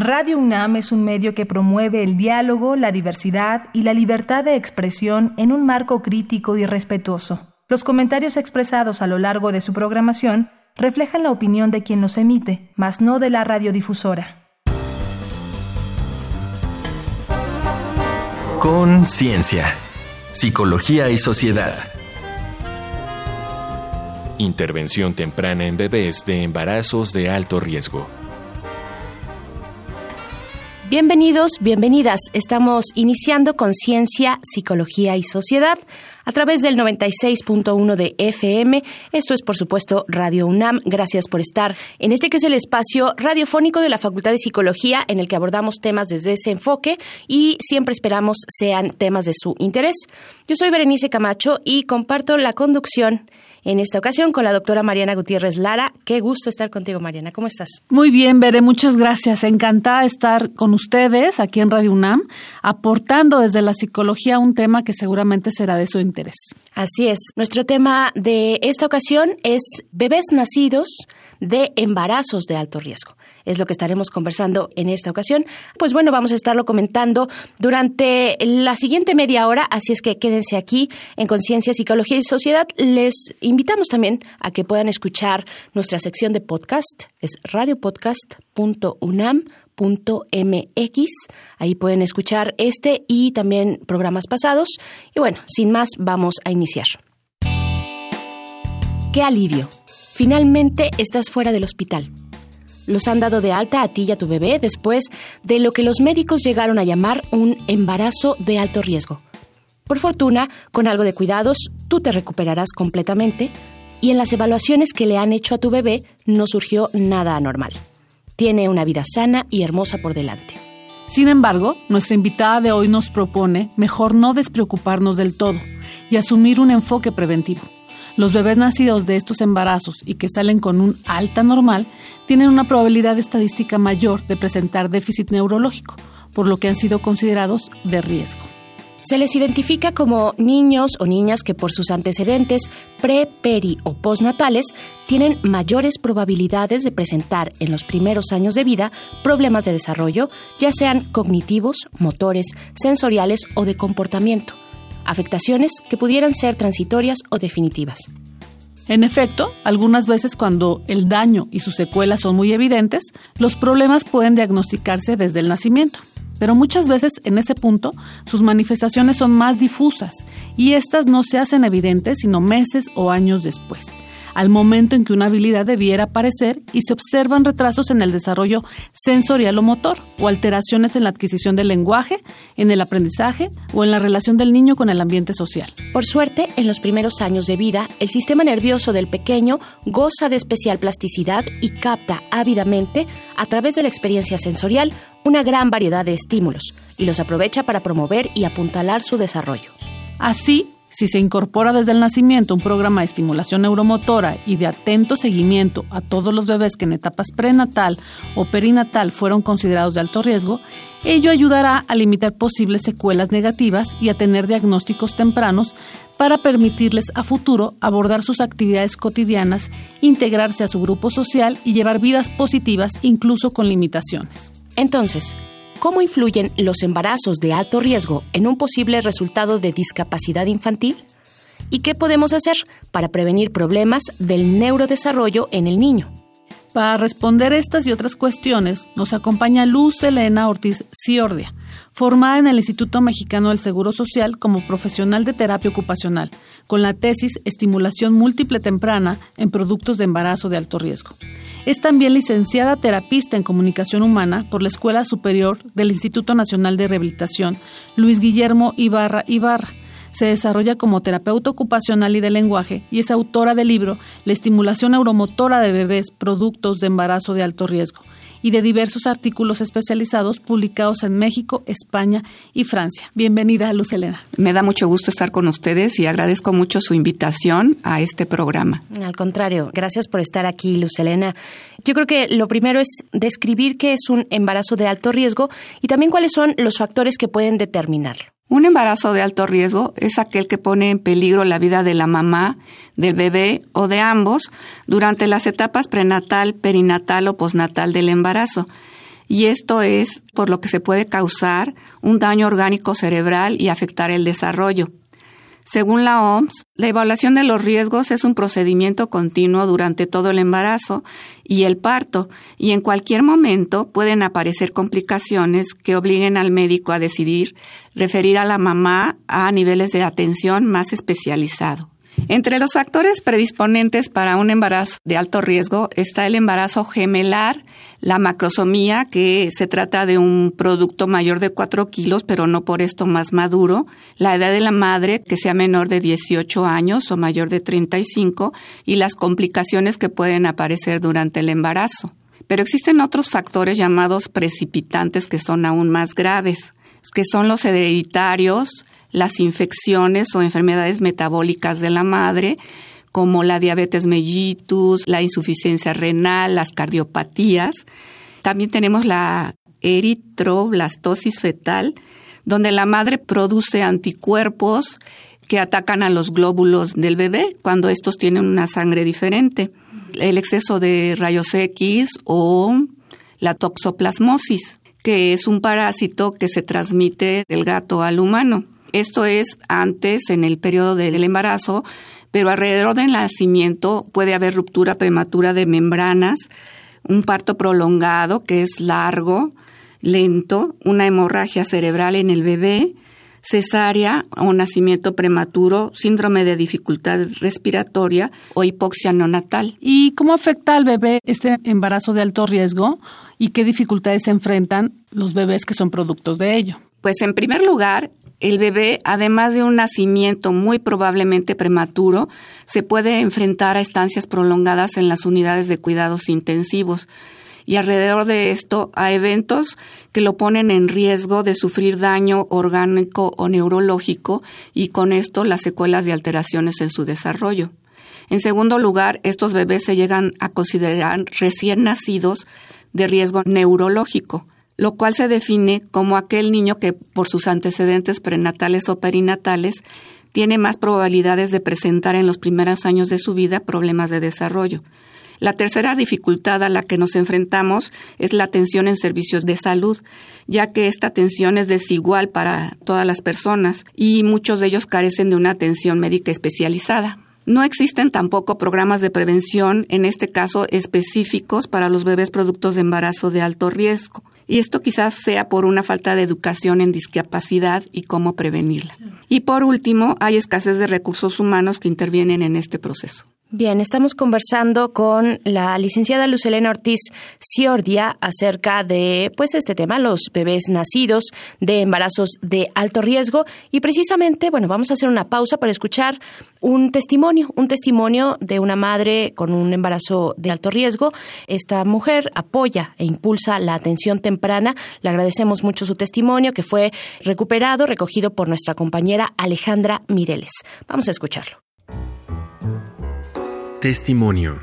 Radio UNAM es un medio que promueve el diálogo, la diversidad y la libertad de expresión en un marco crítico y respetuoso. Los comentarios expresados a lo largo de su programación reflejan la opinión de quien los emite, mas no de la radiodifusora. Conciencia, psicología y sociedad. Intervención temprana en bebés de embarazos de alto riesgo. Bienvenidos, bienvenidas. Estamos iniciando Conciencia, Psicología y Sociedad a través del 96.1 de FM. Esto es, por supuesto, Radio UNAM. Gracias por estar en este que es el espacio radiofónico de la Facultad de Psicología en el que abordamos temas desde ese enfoque y siempre esperamos sean temas de su interés. Yo soy Berenice Camacho y comparto la conducción en esta ocasión con la doctora Mariana Gutiérrez Lara. Qué gusto estar contigo, Mariana. ¿Cómo estás? Muy bien, Bere, muchas gracias. Encantada de estar con ustedes aquí en Radio UNAM, aportando desde la psicología un tema que seguramente será de su interés. Así es. Nuestro tema de esta ocasión es bebés nacidos de embarazos de alto riesgo es lo que estaremos conversando en esta ocasión. Pues bueno, vamos a estarlo comentando durante la siguiente media hora, así es que quédense aquí en Conciencia, Psicología y Sociedad. Les invitamos también a que puedan escuchar nuestra sección de podcast, es radiopodcast.unam.mx. Ahí pueden escuchar este y también programas pasados. Y bueno, sin más, vamos a iniciar. ¡Qué alivio! Finalmente estás fuera del hospital los han dado de alta a ti y a tu bebé después de lo que los médicos llegaron a llamar un embarazo de alto riesgo. Por fortuna, con algo de cuidados, tú te recuperarás completamente y en las evaluaciones que le han hecho a tu bebé no surgió nada anormal. Tiene una vida sana y hermosa por delante. Sin embargo, nuestra invitada de hoy nos propone mejor no despreocuparnos del todo y asumir un enfoque preventivo. Los bebés nacidos de estos embarazos y que salen con un alta normal tienen una probabilidad estadística mayor de presentar déficit neurológico, por lo que han sido considerados de riesgo. Se les identifica como niños o niñas que por sus antecedentes pre, peri o postnatales tienen mayores probabilidades de presentar en los primeros años de vida problemas de desarrollo, ya sean cognitivos, motores, sensoriales o de comportamiento afectaciones que pudieran ser transitorias o definitivas. En efecto, algunas veces cuando el daño y sus secuelas son muy evidentes, los problemas pueden diagnosticarse desde el nacimiento. Pero muchas veces en ese punto sus manifestaciones son más difusas y estas no se hacen evidentes sino meses o años después al momento en que una habilidad debiera aparecer y se observan retrasos en el desarrollo sensorial o motor o alteraciones en la adquisición del lenguaje, en el aprendizaje o en la relación del niño con el ambiente social. Por suerte, en los primeros años de vida, el sistema nervioso del pequeño goza de especial plasticidad y capta ávidamente, a través de la experiencia sensorial, una gran variedad de estímulos y los aprovecha para promover y apuntalar su desarrollo. Así, si se incorpora desde el nacimiento un programa de estimulación neuromotora y de atento seguimiento a todos los bebés que en etapas prenatal o perinatal fueron considerados de alto riesgo, ello ayudará a limitar posibles secuelas negativas y a tener diagnósticos tempranos para permitirles a futuro abordar sus actividades cotidianas, integrarse a su grupo social y llevar vidas positivas incluso con limitaciones. Entonces, ¿Cómo influyen los embarazos de alto riesgo en un posible resultado de discapacidad infantil? ¿Y qué podemos hacer para prevenir problemas del neurodesarrollo en el niño? Para responder estas y otras cuestiones, nos acompaña Luz Elena Ortiz Ciordia, formada en el Instituto Mexicano del Seguro Social como profesional de terapia ocupacional, con la tesis Estimulación Múltiple Temprana en Productos de Embarazo de Alto Riesgo. Es también licenciada terapista en comunicación humana por la Escuela Superior del Instituto Nacional de Rehabilitación Luis Guillermo Ibarra Ibarra. Se desarrolla como terapeuta ocupacional y de lenguaje y es autora del libro La estimulación neuromotora de bebés, productos de embarazo de alto riesgo y de diversos artículos especializados publicados en México, España y Francia. Bienvenida, Luz Elena. Me da mucho gusto estar con ustedes y agradezco mucho su invitación a este programa. Al contrario, gracias por estar aquí, Luz Elena. Yo creo que lo primero es describir qué es un embarazo de alto riesgo y también cuáles son los factores que pueden determinarlo. Un embarazo de alto riesgo es aquel que pone en peligro la vida de la mamá, del bebé o de ambos durante las etapas prenatal, perinatal o postnatal del embarazo. y esto es por lo que se puede causar un daño orgánico cerebral y afectar el desarrollo. Según la OMS, la evaluación de los riesgos es un procedimiento continuo durante todo el embarazo y el parto, y en cualquier momento pueden aparecer complicaciones que obliguen al médico a decidir referir a la mamá a niveles de atención más especializado. Entre los factores predisponentes para un embarazo de alto riesgo está el embarazo gemelar, la macrosomía, que se trata de un producto mayor de 4 kilos, pero no por esto más maduro, la edad de la madre, que sea menor de 18 años o mayor de 35, y las complicaciones que pueden aparecer durante el embarazo. Pero existen otros factores llamados precipitantes que son aún más graves, que son los hereditarios, las infecciones o enfermedades metabólicas de la madre, como la diabetes mellitus, la insuficiencia renal, las cardiopatías. También tenemos la eritroblastosis fetal, donde la madre produce anticuerpos que atacan a los glóbulos del bebé cuando estos tienen una sangre diferente. El exceso de rayos X o la toxoplasmosis, que es un parásito que se transmite del gato al humano. Esto es antes, en el periodo del embarazo, pero alrededor del nacimiento puede haber ruptura prematura de membranas, un parto prolongado que es largo, lento, una hemorragia cerebral en el bebé, cesárea o nacimiento prematuro, síndrome de dificultad respiratoria o hipoxia neonatal. ¿Y cómo afecta al bebé este embarazo de alto riesgo y qué dificultades se enfrentan los bebés que son productos de ello? Pues en primer lugar, el bebé, además de un nacimiento muy probablemente prematuro, se puede enfrentar a estancias prolongadas en las unidades de cuidados intensivos y alrededor de esto a eventos que lo ponen en riesgo de sufrir daño orgánico o neurológico y con esto las secuelas de alteraciones en su desarrollo. En segundo lugar, estos bebés se llegan a considerar recién nacidos de riesgo neurológico lo cual se define como aquel niño que por sus antecedentes prenatales o perinatales tiene más probabilidades de presentar en los primeros años de su vida problemas de desarrollo. La tercera dificultad a la que nos enfrentamos es la atención en servicios de salud, ya que esta atención es desigual para todas las personas y muchos de ellos carecen de una atención médica especializada. No existen tampoco programas de prevención, en este caso específicos para los bebés productos de embarazo de alto riesgo y esto quizás sea por una falta de educación en discapacidad y cómo prevenirla. Y por último, hay escasez de recursos humanos que intervienen en este proceso. Bien, estamos conversando con la licenciada Lucelena Ortiz Ciordia acerca de pues este tema, los bebés nacidos de embarazos de alto riesgo y precisamente, bueno, vamos a hacer una pausa para escuchar un testimonio, un testimonio de una madre con un embarazo de alto riesgo. Esta mujer apoya e impulsa la atención temprana. Le agradecemos mucho su testimonio que fue recuperado, recogido por nuestra compañera Alejandra Mireles. Vamos a escucharlo. Testimonio.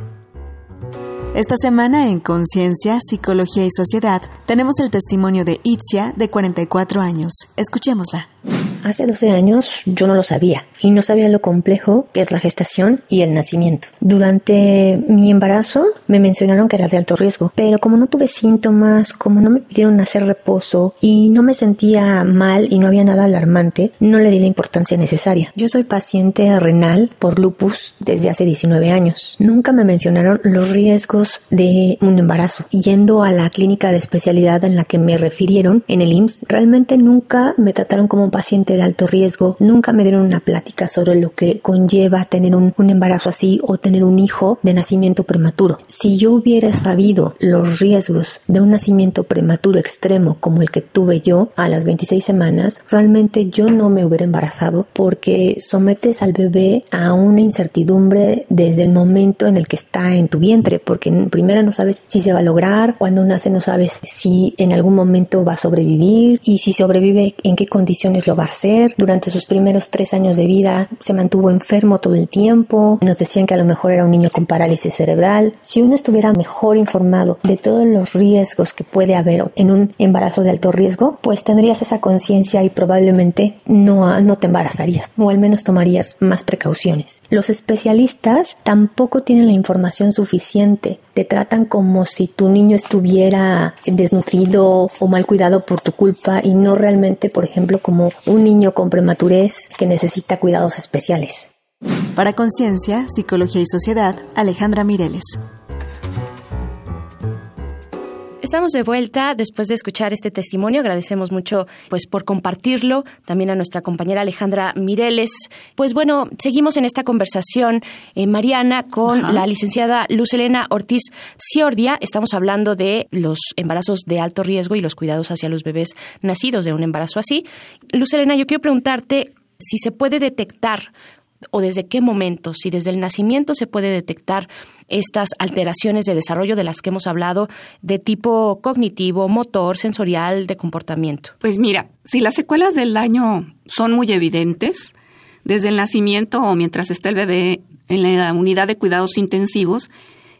Esta semana en Conciencia, Psicología y Sociedad tenemos el testimonio de Itzia de 44 años. Escuchémosla. Hace 12 años yo no lo sabía y no sabía lo complejo que es la gestación y el nacimiento. Durante mi embarazo me mencionaron que era de alto riesgo, pero como no tuve síntomas, como no me pidieron hacer reposo y no me sentía mal y no había nada alarmante, no le di la importancia necesaria. Yo soy paciente renal por lupus desde hace 19 años. Nunca me mencionaron los riesgos de un embarazo. Yendo a la clínica de especialidad en la que me refirieron en el IMSS, realmente nunca me trataron como un paciente de alto riesgo, nunca me dieron una plática sobre lo que conlleva tener un, embarazo así o tener un hijo de nacimiento prematuro. Si yo hubiera sabido los riesgos de un nacimiento prematuro extremo como el que tuve yo a las 26 semanas, realmente yo no me hubiera embarazado porque sometes al bebé a una incertidumbre desde el momento en el que está en tu vientre, porque primero no sabes si se va a lograr, cuando nace no sabes si en algún momento va a sobrevivir y si sobrevive en qué condiciones lo va a hacer Durante sus primeros tres años de vida se mantuvo enfermo todo el tiempo. Nos decían que a lo mejor era un niño con parálisis cerebral. Si uno estuviera mejor informado de todos los riesgos que puede haber en un embarazo de alto riesgo, pues tendrías esa conciencia y probablemente no, no te embarazarías o al menos tomarías más precauciones. Los especialistas tampoco tienen la información suficiente. Te tratan como si tu niño estuviera desnutrido o mal cuidado por tu culpa y no realmente, por ejemplo, como un niño con prematurez que necesita cuidados especiales. Para Conciencia, Psicología y Sociedad, Alejandra Mireles. Estamos de vuelta después de escuchar este testimonio. Agradecemos mucho pues por compartirlo. También a nuestra compañera Alejandra Mireles. Pues bueno, seguimos en esta conversación, eh, Mariana, con la licenciada Luz Elena Ortiz Ciordia. Estamos hablando de los embarazos de alto riesgo y los cuidados hacia los bebés nacidos de un embarazo así. Luz Elena, yo quiero preguntarte si se puede detectar o desde qué momento, si desde el nacimiento se puede detectar estas alteraciones de desarrollo de las que hemos hablado, de tipo cognitivo, motor, sensorial, de comportamiento? Pues mira, si las secuelas del daño son muy evidentes, desde el nacimiento o mientras está el bebé en la unidad de cuidados intensivos,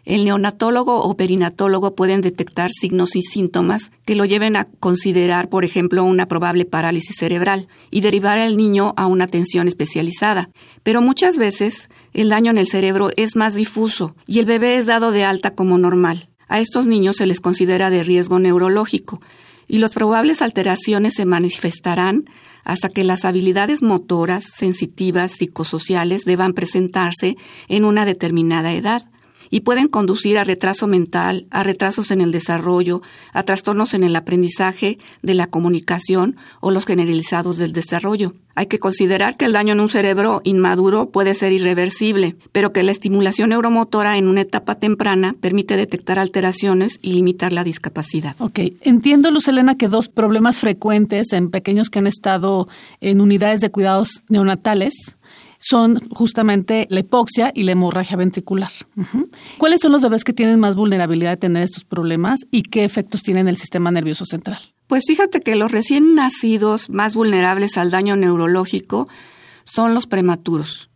el neonatólogo o perinatólogo pueden detectar signos y síntomas que lo lleven a considerar, por ejemplo, una probable parálisis cerebral y derivar al niño a una atención especializada. Pero muchas veces el daño en el cerebro es más difuso y el bebé es dado de alta como normal. A estos niños se les considera de riesgo neurológico y las probables alteraciones se manifestarán hasta que las habilidades motoras, sensitivas, psicosociales deban presentarse en una determinada edad y pueden conducir a retraso mental, a retrasos en el desarrollo, a trastornos en el aprendizaje de la comunicación o los generalizados del desarrollo. Hay que considerar que el daño en un cerebro inmaduro puede ser irreversible, pero que la estimulación neuromotora en una etapa temprana permite detectar alteraciones y limitar la discapacidad. Ok, entiendo, Luz Elena, que dos problemas frecuentes en pequeños que han estado en unidades de cuidados neonatales son justamente la hipoxia y la hemorragia ventricular. ¿Cuáles son los bebés que tienen más vulnerabilidad de tener estos problemas y qué efectos tienen en el sistema nervioso central? Pues fíjate que los recién nacidos más vulnerables al daño neurológico son los prematuros.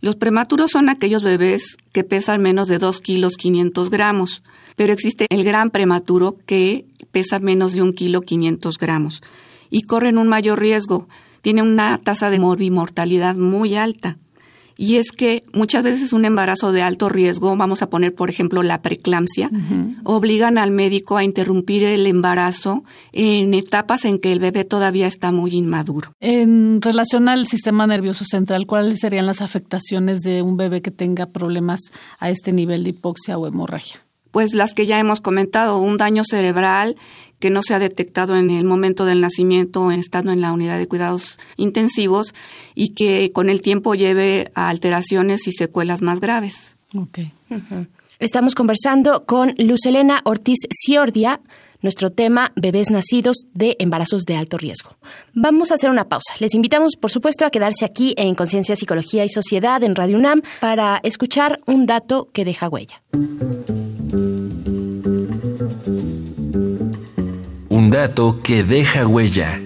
Los prematuros son aquellos bebés que pesan menos de 2 kilos 500 gramos, pero existe el gran prematuro que pesa menos de un kilo 500 gramos y corren un mayor riesgo tiene una tasa de morbimortalidad muy alta. Y es que muchas veces un embarazo de alto riesgo, vamos a poner por ejemplo la preeclampsia, obligan al médico a interrumpir el embarazo en etapas en que el bebé todavía está muy inmaduro. En relación al sistema nervioso central, ¿cuáles serían las afectaciones de un bebé que tenga problemas a este nivel de hipoxia o hemorragia? Pues las que ya hemos comentado, un daño cerebral que no se ha detectado en el momento del nacimiento estando en la unidad de cuidados intensivos y que con el tiempo lleve a alteraciones y secuelas más graves. Estamos conversando con Luz Elena Ortiz Ciordia, nuestro tema bebés nacidos de embarazos de alto riesgo. Vamos a hacer una pausa. Les invitamos, por supuesto, a quedarse aquí en Conciencia, Psicología y Sociedad en Radio UNAM para escuchar un dato que deja huella. Dato que deja huella.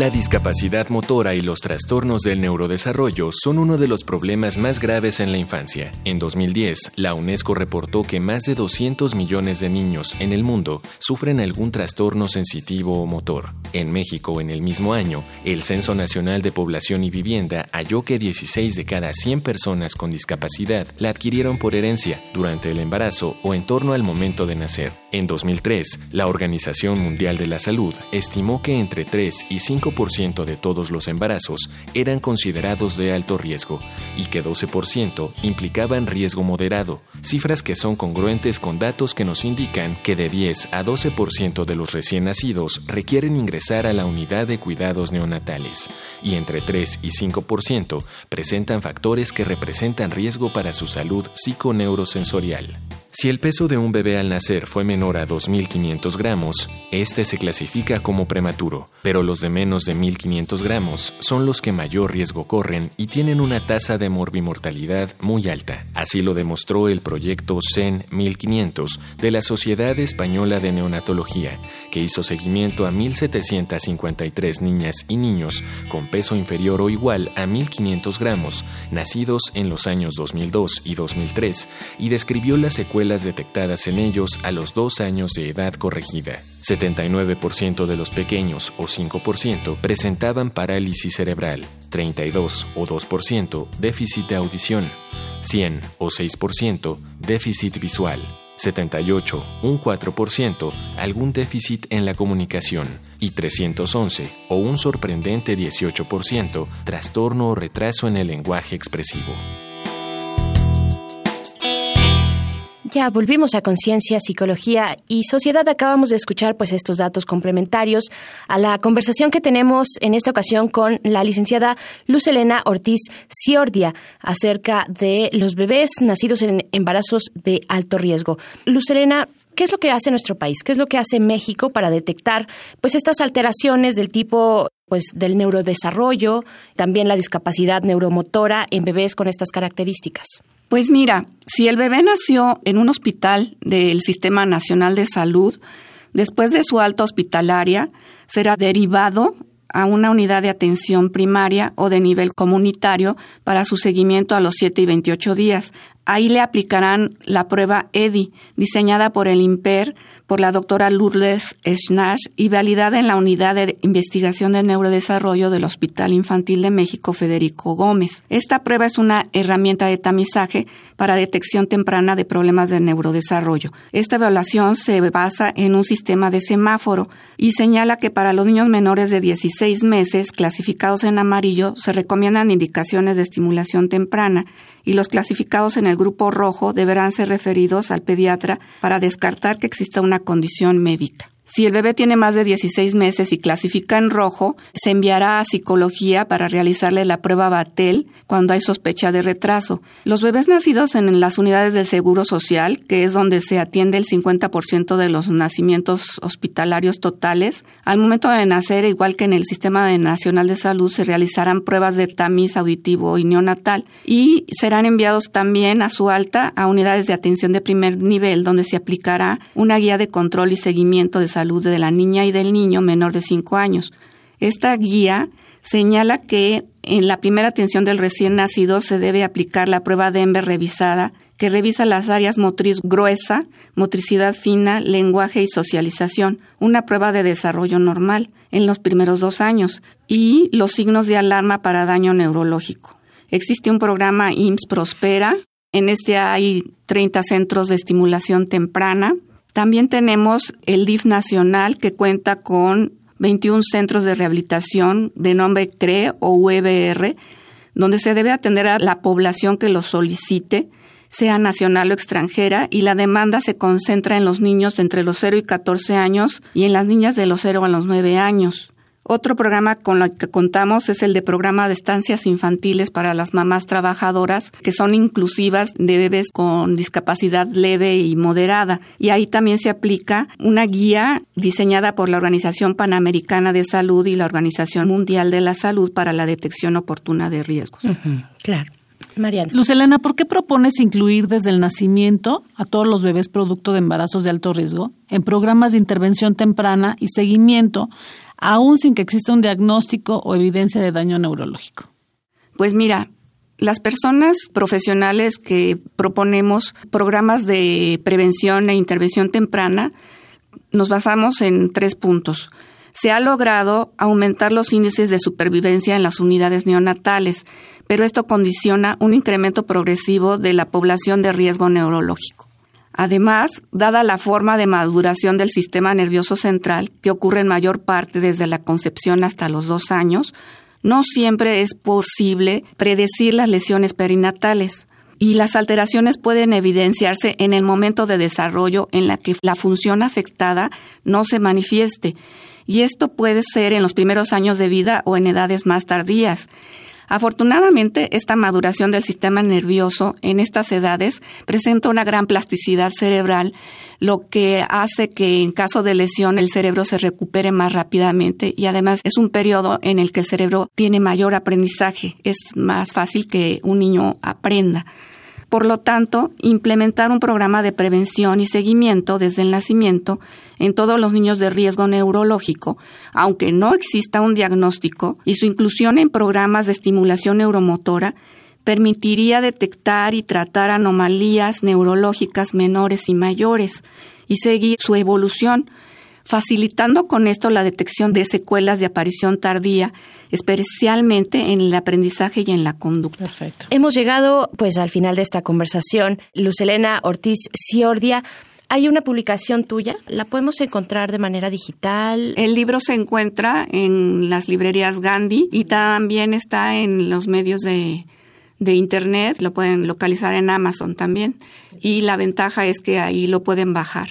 La discapacidad motora y los trastornos del neurodesarrollo son uno de los problemas más graves en la infancia. En 2010, la UNESCO reportó que más de 200 millones de niños en el mundo sufren algún trastorno sensitivo o motor. En México, en el mismo año, el Censo Nacional de Población y Vivienda halló que 16 de cada 100 personas con discapacidad la adquirieron por herencia, durante el embarazo o en torno al momento de nacer. En 2003, la Organización Mundial de la Salud estimó que entre 3 y 5 5% de todos los embarazos eran considerados de alto riesgo y que 12% implicaban riesgo moderado, cifras que son congruentes con datos que nos indican que de 10 a 12% de los recién nacidos requieren ingresar a la unidad de cuidados neonatales y entre 3 y 5% presentan factores que representan riesgo para su salud psiconeurosensorial. Si el peso de un bebé al nacer fue menor a 2.500 gramos, este se clasifica como prematuro, pero los de menos de 1.500 gramos son los que mayor riesgo corren y tienen una tasa de morbimortalidad muy alta. Así lo demostró el proyecto CEN 1500 de la Sociedad Española de Neonatología, que hizo seguimiento a 1.753 niñas y niños con peso inferior o igual a 1.500 gramos, nacidos en los años 2002 y 2003, y describió las secuelas detectadas en ellos a los dos años de edad corregida. 79% de los pequeños o 5% presentaban parálisis cerebral, 32 o 2% déficit de audición, 100 o 6% déficit visual, 78, un 4%, algún déficit en la comunicación y 311, o un sorprendente 18%, trastorno o retraso en el lenguaje expresivo. Ya volvimos a Conciencia, Psicología y Sociedad. Acabamos de escuchar pues estos datos complementarios a la conversación que tenemos en esta ocasión con la licenciada Luz Elena Ortiz Ciordia acerca de los bebés nacidos en embarazos de alto riesgo. Luz Elena, ¿qué es lo que hace nuestro país? ¿Qué es lo que hace México para detectar pues estas alteraciones del tipo pues del neurodesarrollo, también la discapacidad neuromotora en bebés con estas características? Pues mira, si el bebé nació en un hospital del Sistema Nacional de Salud, después de su alta hospitalaria, será derivado a una unidad de atención primaria o de nivel comunitario para su seguimiento a los 7 y 28 días. Ahí le aplicarán la prueba EDI, diseñada por el IMPER por la doctora Lourdes Schnash y validada en la Unidad de Investigación de Neurodesarrollo del Hospital Infantil de México Federico Gómez. Esta prueba es una herramienta de tamizaje para detección temprana de problemas de neurodesarrollo. Esta evaluación se basa en un sistema de semáforo y señala que para los niños menores de 16 meses clasificados en amarillo se recomiendan indicaciones de estimulación temprana y los clasificados en el grupo rojo deberán ser referidos al pediatra para descartar que exista una condición médica. Si el bebé tiene más de 16 meses y clasifica en rojo, se enviará a psicología para realizarle la prueba Batel cuando hay sospecha de retraso. Los bebés nacidos en las unidades del Seguro Social, que es donde se atiende el 50% de los nacimientos hospitalarios totales, al momento de nacer, igual que en el Sistema Nacional de Salud, se realizarán pruebas de tamiz auditivo y neonatal y serán enviados también a su alta a unidades de atención de primer nivel, donde se aplicará una guía de control y seguimiento de salud de la niña y del niño menor de 5 años. Esta guía señala que en la primera atención del recién nacido se debe aplicar la prueba Denver revisada, que revisa las áreas motriz gruesa, motricidad fina, lenguaje y socialización, una prueba de desarrollo normal en los primeros dos años, y los signos de alarma para daño neurológico. Existe un programa IMSS Prospera, en este hay 30 centros de estimulación temprana, también tenemos el DIF nacional que cuenta con 21 centros de rehabilitación de nombre CRE o UEBR, donde se debe atender a la población que lo solicite, sea nacional o extranjera, y la demanda se concentra en los niños de entre los 0 y 14 años y en las niñas de los 0 a los 9 años. Otro programa con el que contamos es el de programa de estancias infantiles para las mamás trabajadoras, que son inclusivas de bebés con discapacidad leve y moderada. Y ahí también se aplica una guía diseñada por la Organización Panamericana de Salud y la Organización Mundial de la Salud para la detección oportuna de riesgos. claro. Mariana. Luz Elena, ¿por qué propones incluir desde el nacimiento a todos los bebés producto de embarazos de alto riesgo en programas de intervención temprana y seguimiento aún sin que exista un diagnóstico o evidencia de daño neurológico? Pues mira, las personas profesionales que proponemos programas de prevención e intervención temprana, nos basamos en tres puntos. Se ha logrado aumentar los índices de supervivencia en las unidades neonatales, pero esto condiciona un incremento progresivo de la población de riesgo neurológico. Además, dada la forma de maduración del sistema nervioso central, que ocurre en mayor parte desde la concepción hasta los dos años, no siempre es posible predecir las lesiones perinatales y las alteraciones pueden evidenciarse en el momento de desarrollo en la que la función afectada no se manifieste. Y esto puede ser en los primeros años de vida o en edades más tardías. Afortunadamente, esta maduración del sistema nervioso en estas edades presenta una gran plasticidad cerebral, lo que hace que en caso de lesión el cerebro se recupere más rápidamente y además es un periodo en el que el cerebro tiene mayor aprendizaje, es más fácil que un niño aprenda. Por lo tanto, implementar un programa de prevención y seguimiento desde el nacimiento en todos los niños de riesgo neurológico, aunque no exista un diagnóstico, y su inclusión en programas de estimulación neuromotora permitiría detectar y tratar anomalías neurológicas menores y mayores y seguir su evolución, facilitando con esto la detección de secuelas de aparición tardía, especialmente en el aprendizaje y en la conducta. Perfecto. Hemos llegado pues al final de esta conversación. Luz Elena Ortiz Ciordia, hay una publicación tuya, ¿la podemos encontrar de manera digital? El libro se encuentra en las librerías Gandhi y también está en los medios de, de Internet, lo pueden localizar en Amazon también. Y la ventaja es que ahí lo pueden bajar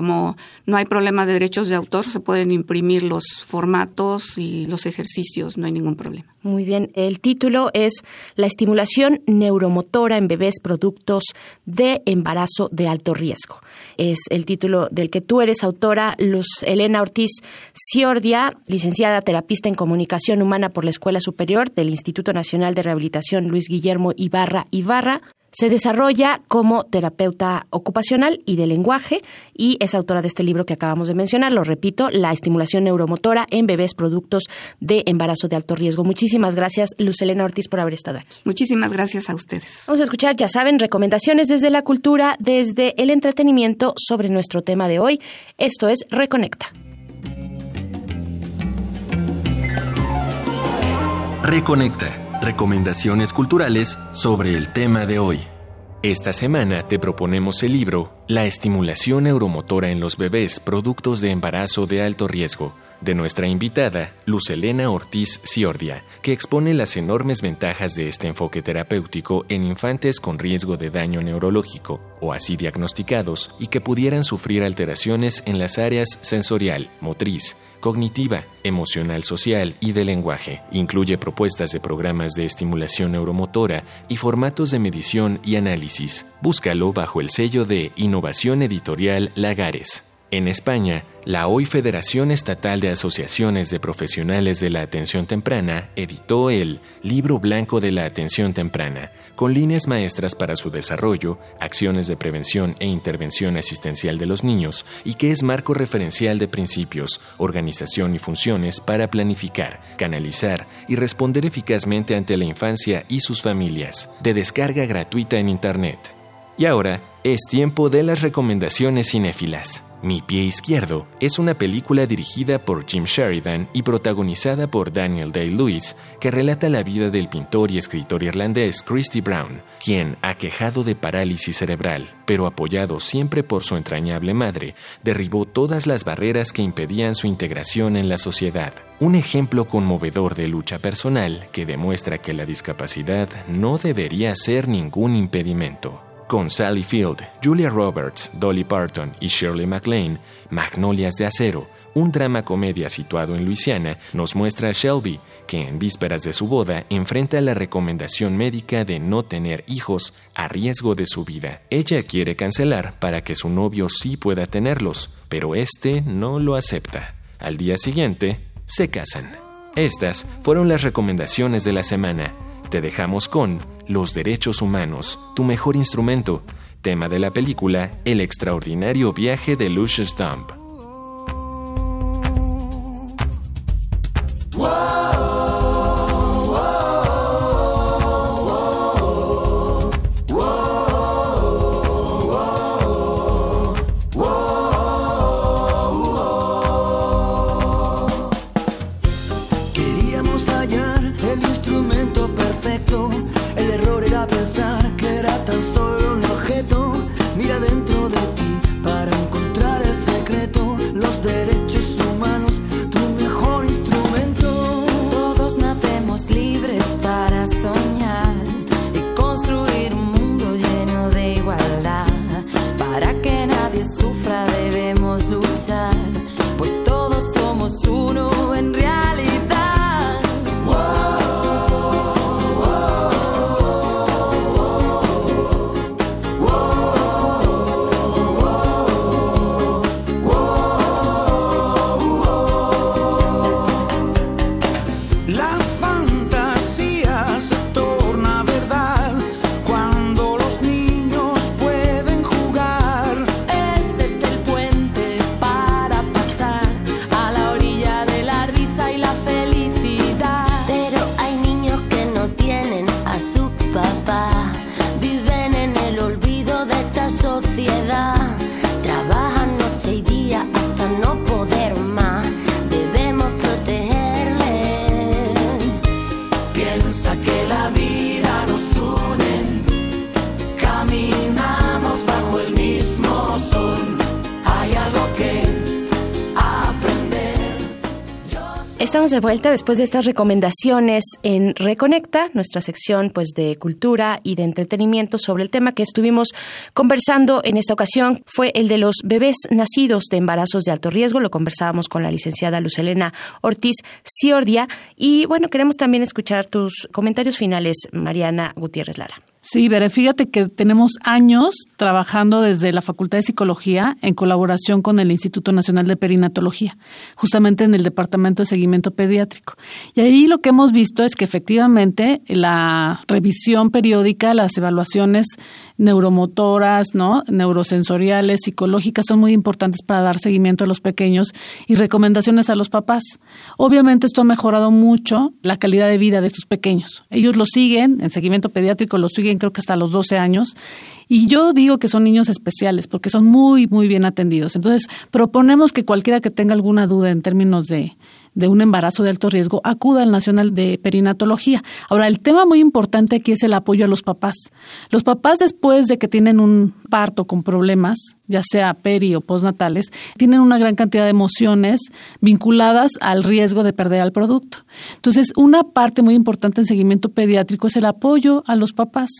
como no hay problema de derechos de autor, se pueden imprimir los formatos y los ejercicios, no hay ningún problema. Muy bien, el título es La estimulación neuromotora en bebés productos de embarazo de alto riesgo. Es el título del que tú eres autora, Luz Elena Ortiz Ciordia, licenciada terapista en comunicación humana por la Escuela Superior del Instituto Nacional de Rehabilitación Luis Guillermo Ibarra Ibarra, se desarrolla como terapeuta ocupacional y de lenguaje y es autora de este libro que acabamos de mencionar, lo repito, La estimulación neuromotora en bebés productos de embarazo de alto riesgo. Muchísimas gracias, Luz Elena Ortiz, por haber estado aquí. Muchísimas gracias a ustedes. Vamos a escuchar, ya saben, recomendaciones desde la cultura, desde el entretenimiento sobre nuestro tema de hoy. Esto es Reconecta. Reconecta Recomendaciones culturales sobre el tema de hoy. Esta semana te proponemos el libro La estimulación neuromotora en los bebés productos de embarazo de alto riesgo de nuestra invitada, Lucelena Ortiz Ciordia, que expone las enormes ventajas de este enfoque terapéutico en infantes con riesgo de daño neurológico o así diagnosticados y que pudieran sufrir alteraciones en las áreas sensorial, motriz, cognitiva, emocional social y de lenguaje. Incluye propuestas de programas de estimulación neuromotora y formatos de medición y análisis. Búscalo bajo el sello de Innovación Editorial Lagares. En España, la hoy Federación Estatal de Asociaciones de Profesionales de la Atención Temprana editó el Libro Blanco de la Atención Temprana, con líneas maestras para su desarrollo, acciones de prevención e intervención asistencial de los niños, y que es marco referencial de principios, organización y funciones para planificar, canalizar y responder eficazmente ante la infancia y sus familias, de descarga gratuita en Internet. Y ahora es tiempo de las recomendaciones cinéfilas. Mi pie izquierdo es una película dirigida por Jim Sheridan y protagonizada por Daniel Day-Lewis que relata la vida del pintor y escritor irlandés Christy Brown, quien, aquejado de parálisis cerebral, pero apoyado siempre por su entrañable madre, derribó todas las barreras que impedían su integración en la sociedad. Un ejemplo conmovedor de lucha personal que demuestra que la discapacidad no debería ser ningún impedimento con Sally Field, Julia Roberts, Dolly Parton y Shirley MacLaine, Magnolias de Acero, un drama comedia situado en Luisiana, nos muestra a Shelby, que en vísperas de su boda enfrenta la recomendación médica de no tener hijos a riesgo de su vida. Ella quiere cancelar para que su novio sí pueda tenerlos, pero este no lo acepta. Al día siguiente, se casan. Estas fueron las recomendaciones de la semana. Te dejamos con Los Derechos Humanos, tu mejor instrumento, tema de la película El extraordinario viaje de Lucius Dump. Tan solo un objeto. Mira De vuelta después de estas recomendaciones en Reconecta, nuestra sección pues de cultura y de entretenimiento sobre el tema que estuvimos conversando en esta ocasión fue el de los bebés nacidos de embarazos de alto riesgo. Lo conversábamos con la licenciada Lucelena Ortiz Ciordia y bueno, queremos también escuchar tus comentarios finales, Mariana Gutiérrez Lara. Sí, Bere, fíjate que tenemos años trabajando desde la Facultad de Psicología en colaboración con el Instituto Nacional de Perinatología, justamente en el Departamento de Seguimiento Pediátrico. Y ahí lo que hemos visto es que efectivamente la revisión periódica, las evaluaciones neuromotoras, ¿no? neurosensoriales, psicológicas son muy importantes para dar seguimiento a los pequeños y recomendaciones a los papás. Obviamente esto ha mejorado mucho la calidad de vida de estos pequeños. Ellos lo siguen, en seguimiento pediátrico lo siguen creo que hasta los 12 años. Y yo digo que son niños especiales porque son muy, muy bien atendidos. Entonces, proponemos que cualquiera que tenga alguna duda en términos de, de un embarazo de alto riesgo, acuda al Nacional de Perinatología. Ahora, el tema muy importante aquí es el apoyo a los papás. Los papás después de que tienen un parto con problemas, ya sea peri o postnatales, tienen una gran cantidad de emociones vinculadas al riesgo de perder al producto. Entonces, una parte muy importante en seguimiento pediátrico es el apoyo a los papás,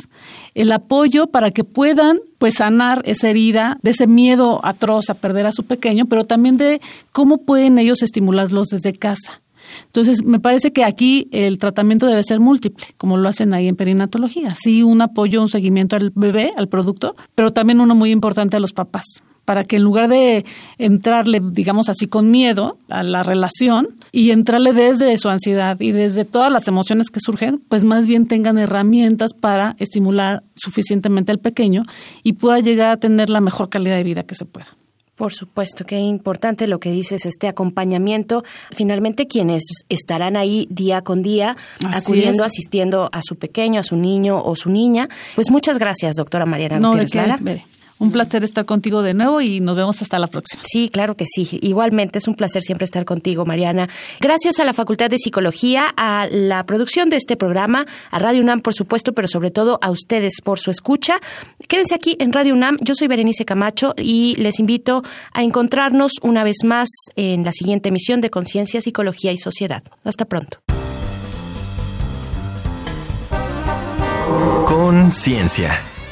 el apoyo para que puedan pues sanar esa herida, de ese miedo atroz a perder a su pequeño, pero también de cómo pueden ellos estimularlos desde casa. Entonces, me parece que aquí el tratamiento debe ser múltiple, como lo hacen ahí en perinatología. Sí, un apoyo, un seguimiento al bebé, al producto, pero también uno muy importante a los papás, para que en lugar de entrarle, digamos así, con miedo a la relación y entrarle desde su ansiedad y desde todas las emociones que surgen, pues más bien tengan herramientas para estimular suficientemente al pequeño y pueda llegar a tener la mejor calidad de vida que se pueda. Por supuesto, qué importante lo que dices, este acompañamiento. Finalmente, quienes estarán ahí día con día, acudiendo, asistiendo a su pequeño, a su niño o su niña. Pues muchas gracias, doctora Mariana no, Gutiérrez Lara. Un placer estar contigo de nuevo y nos vemos hasta la próxima. Sí, claro que sí. Igualmente es un placer siempre estar contigo, Mariana. Gracias a la Facultad de Psicología, a la producción de este programa, a Radio UNAM, por supuesto, pero sobre todo a ustedes por su escucha. Quédense aquí en Radio UNAM. Yo soy Berenice Camacho y les invito a encontrarnos una vez más en la siguiente emisión de Conciencia, Psicología y Sociedad. Hasta pronto. Conciencia,